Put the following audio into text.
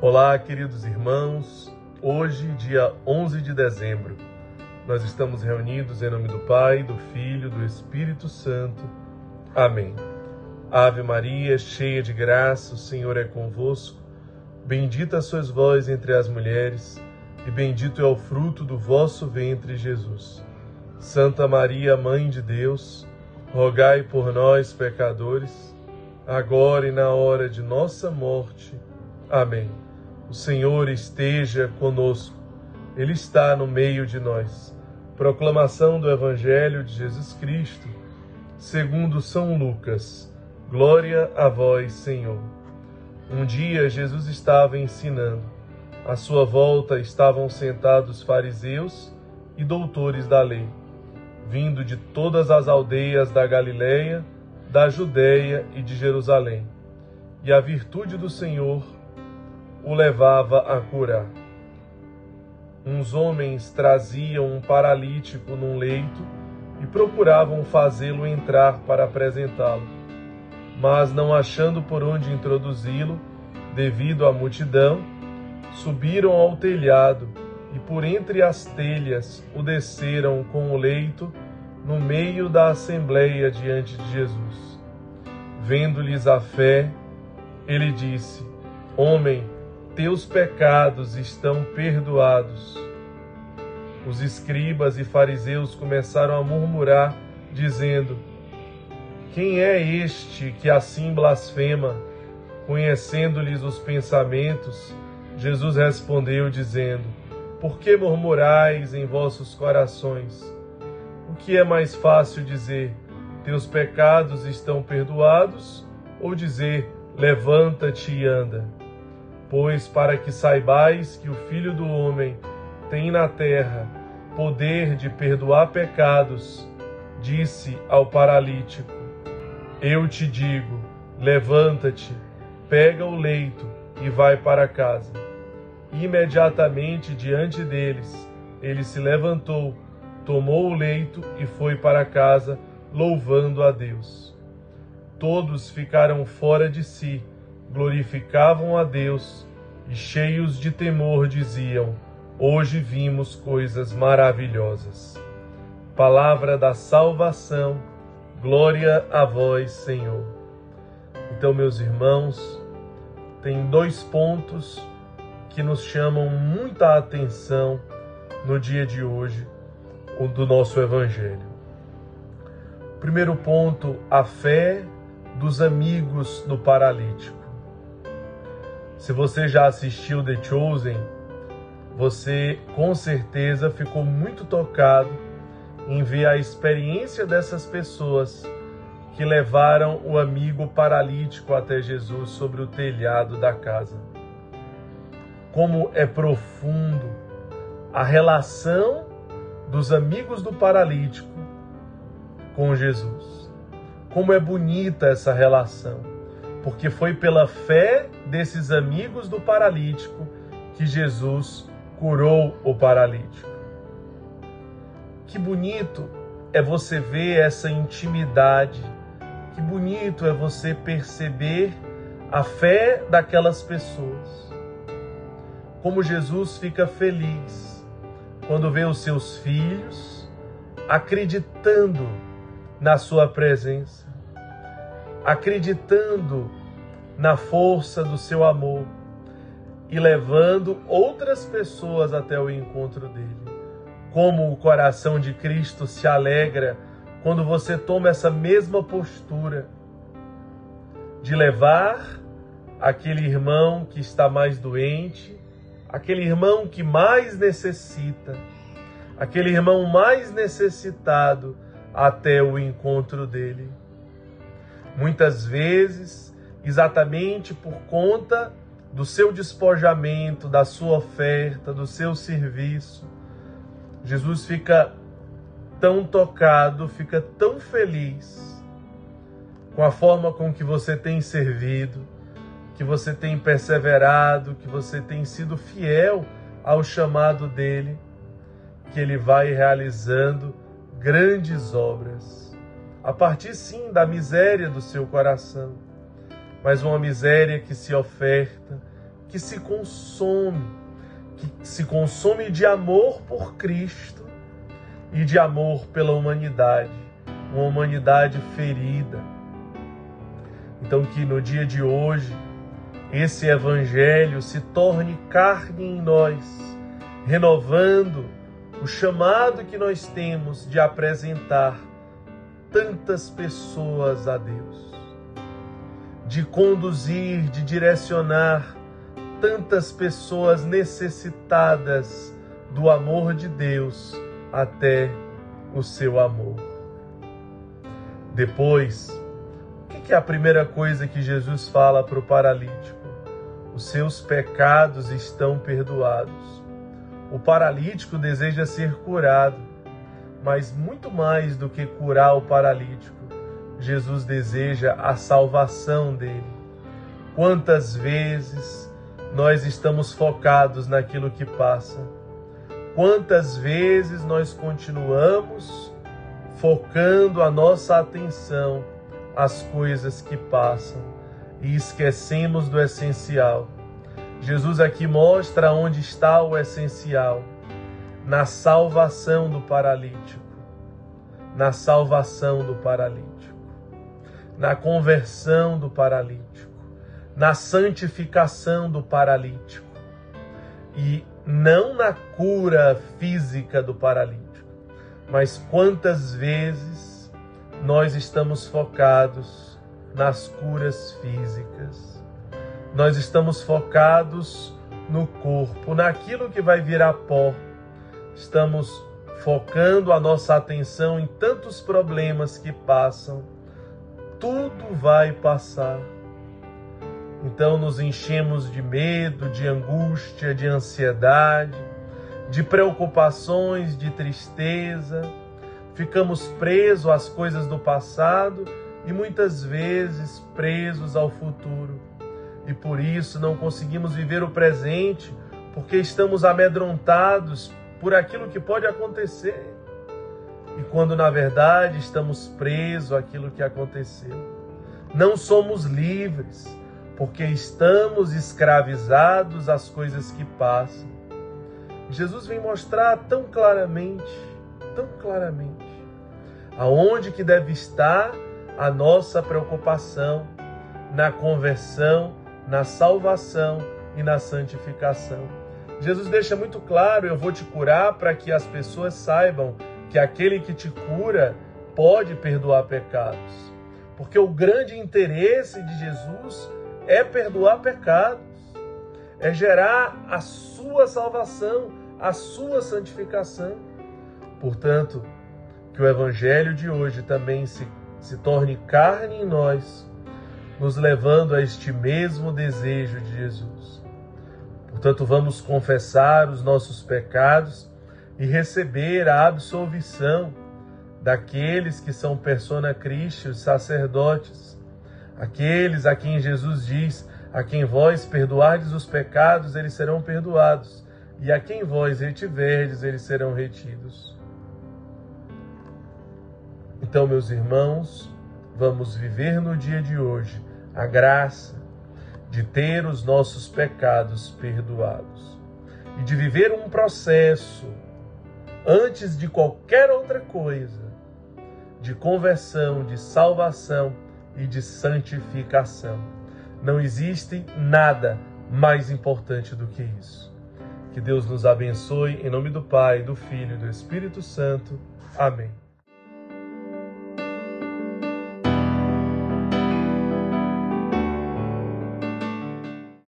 Olá, queridos irmãos. Hoje, dia 11 de dezembro, nós estamos reunidos em nome do Pai, do Filho, do Espírito Santo. Amém. Ave Maria, cheia de graça, o Senhor é convosco. Bendita sois vós entre as mulheres, e bendito é o fruto do vosso ventre, Jesus. Santa Maria, Mãe de Deus, rogai por nós, pecadores, agora e na hora de nossa morte. Amém. O Senhor esteja conosco, Ele está no meio de nós. Proclamação do Evangelho de Jesus Cristo, segundo São Lucas. Glória a vós, Senhor. Um dia Jesus estava ensinando. À sua volta estavam sentados fariseus e doutores da lei, vindo de todas as aldeias da Galileia, da Judéia e de Jerusalém. E a virtude do Senhor o levava a curar. Uns homens traziam um paralítico num leito e procuravam fazê-lo entrar para apresentá-lo. Mas, não achando por onde introduzi-lo, devido à multidão, subiram ao telhado e por entre as telhas o desceram com o leito no meio da assembleia diante de Jesus. Vendo-lhes a fé, ele disse: Homem, teus pecados estão perdoados. Os escribas e fariseus começaram a murmurar, dizendo: Quem é este que assim blasfema? Conhecendo-lhes os pensamentos, Jesus respondeu, dizendo: Por que murmurais em vossos corações? O que é mais fácil dizer: Teus pecados estão perdoados? Ou dizer: Levanta-te e anda? Pois para que saibais que o Filho do Homem tem na terra poder de perdoar pecados, disse ao paralítico: Eu te digo, levanta-te, pega o leito e vai para casa. Imediatamente diante deles, ele se levantou, tomou o leito e foi para casa, louvando a Deus. Todos ficaram fora de si glorificavam a Deus e, cheios de temor, diziam: Hoje vimos coisas maravilhosas. Palavra da salvação, glória a vós, Senhor. Então, meus irmãos, tem dois pontos que nos chamam muita atenção no dia de hoje, do nosso Evangelho. Primeiro ponto, a fé dos amigos do paralítico. Se você já assistiu The Chosen, você com certeza ficou muito tocado em ver a experiência dessas pessoas que levaram o amigo paralítico até Jesus sobre o telhado da casa. Como é profundo a relação dos amigos do paralítico com Jesus. Como é bonita essa relação porque foi pela fé desses amigos do paralítico que Jesus curou o paralítico. Que bonito é você ver essa intimidade, que bonito é você perceber a fé daquelas pessoas. Como Jesus fica feliz quando vê os seus filhos acreditando na sua presença, acreditando na força do seu amor e levando outras pessoas até o encontro dele. Como o coração de Cristo se alegra quando você toma essa mesma postura de levar aquele irmão que está mais doente, aquele irmão que mais necessita, aquele irmão mais necessitado até o encontro dele. Muitas vezes exatamente por conta do seu despojamento, da sua oferta, do seu serviço. Jesus fica tão tocado, fica tão feliz com a forma com que você tem servido, que você tem perseverado, que você tem sido fiel ao chamado dele, que ele vai realizando grandes obras, a partir sim da miséria do seu coração mas uma miséria que se oferta, que se consome, que se consome de amor por Cristo e de amor pela humanidade, uma humanidade ferida. Então, que no dia de hoje, esse Evangelho se torne carne em nós, renovando o chamado que nós temos de apresentar tantas pessoas a Deus, de conduzir, de direcionar tantas pessoas necessitadas do amor de Deus até o seu amor. Depois, o que é a primeira coisa que Jesus fala para o paralítico? Os seus pecados estão perdoados. O paralítico deseja ser curado, mas muito mais do que curar o paralítico, Jesus deseja a salvação dele. Quantas vezes nós estamos focados naquilo que passa? Quantas vezes nós continuamos focando a nossa atenção às coisas que passam e esquecemos do essencial? Jesus aqui mostra onde está o essencial, na salvação do paralítico, na salvação do paralítico, na conversão do paralítico, na santificação do paralítico e não na cura física do paralítico, mas quantas vezes nós estamos focados nas curas físicas. Nós estamos focados no corpo, naquilo que vai virar pó. Estamos focando a nossa atenção em tantos problemas que passam. Tudo vai passar então nos enchemos de medo, de angústia, de ansiedade, de preocupações, de tristeza, ficamos presos às coisas do passado e muitas vezes presos ao futuro. E por isso não conseguimos viver o presente, porque estamos amedrontados por aquilo que pode acontecer. E quando na verdade estamos presos àquilo que aconteceu. Não somos livres porque estamos escravizados às coisas que passam. Jesus vem mostrar tão claramente, tão claramente, aonde que deve estar a nossa preocupação na conversão, na salvação e na santificação. Jesus deixa muito claro: eu vou te curar para que as pessoas saibam que aquele que te cura pode perdoar pecados. Porque o grande interesse de Jesus é perdoar pecados, é gerar a sua salvação, a sua santificação. Portanto, que o Evangelho de hoje também se, se torne carne em nós, nos levando a este mesmo desejo de Jesus. Portanto, vamos confessar os nossos pecados e receber a absolvição daqueles que são persona Christi, os sacerdotes, Aqueles a quem Jesus diz: A quem vós perdoardes os pecados, eles serão perdoados, e a quem vós retiverdes, eles serão retidos. Então, meus irmãos, vamos viver no dia de hoje a graça de ter os nossos pecados perdoados e de viver um processo antes de qualquer outra coisa de conversão, de salvação e de santificação. Não existe nada mais importante do que isso. Que Deus nos abençoe em nome do Pai, do Filho e do Espírito Santo. Amém.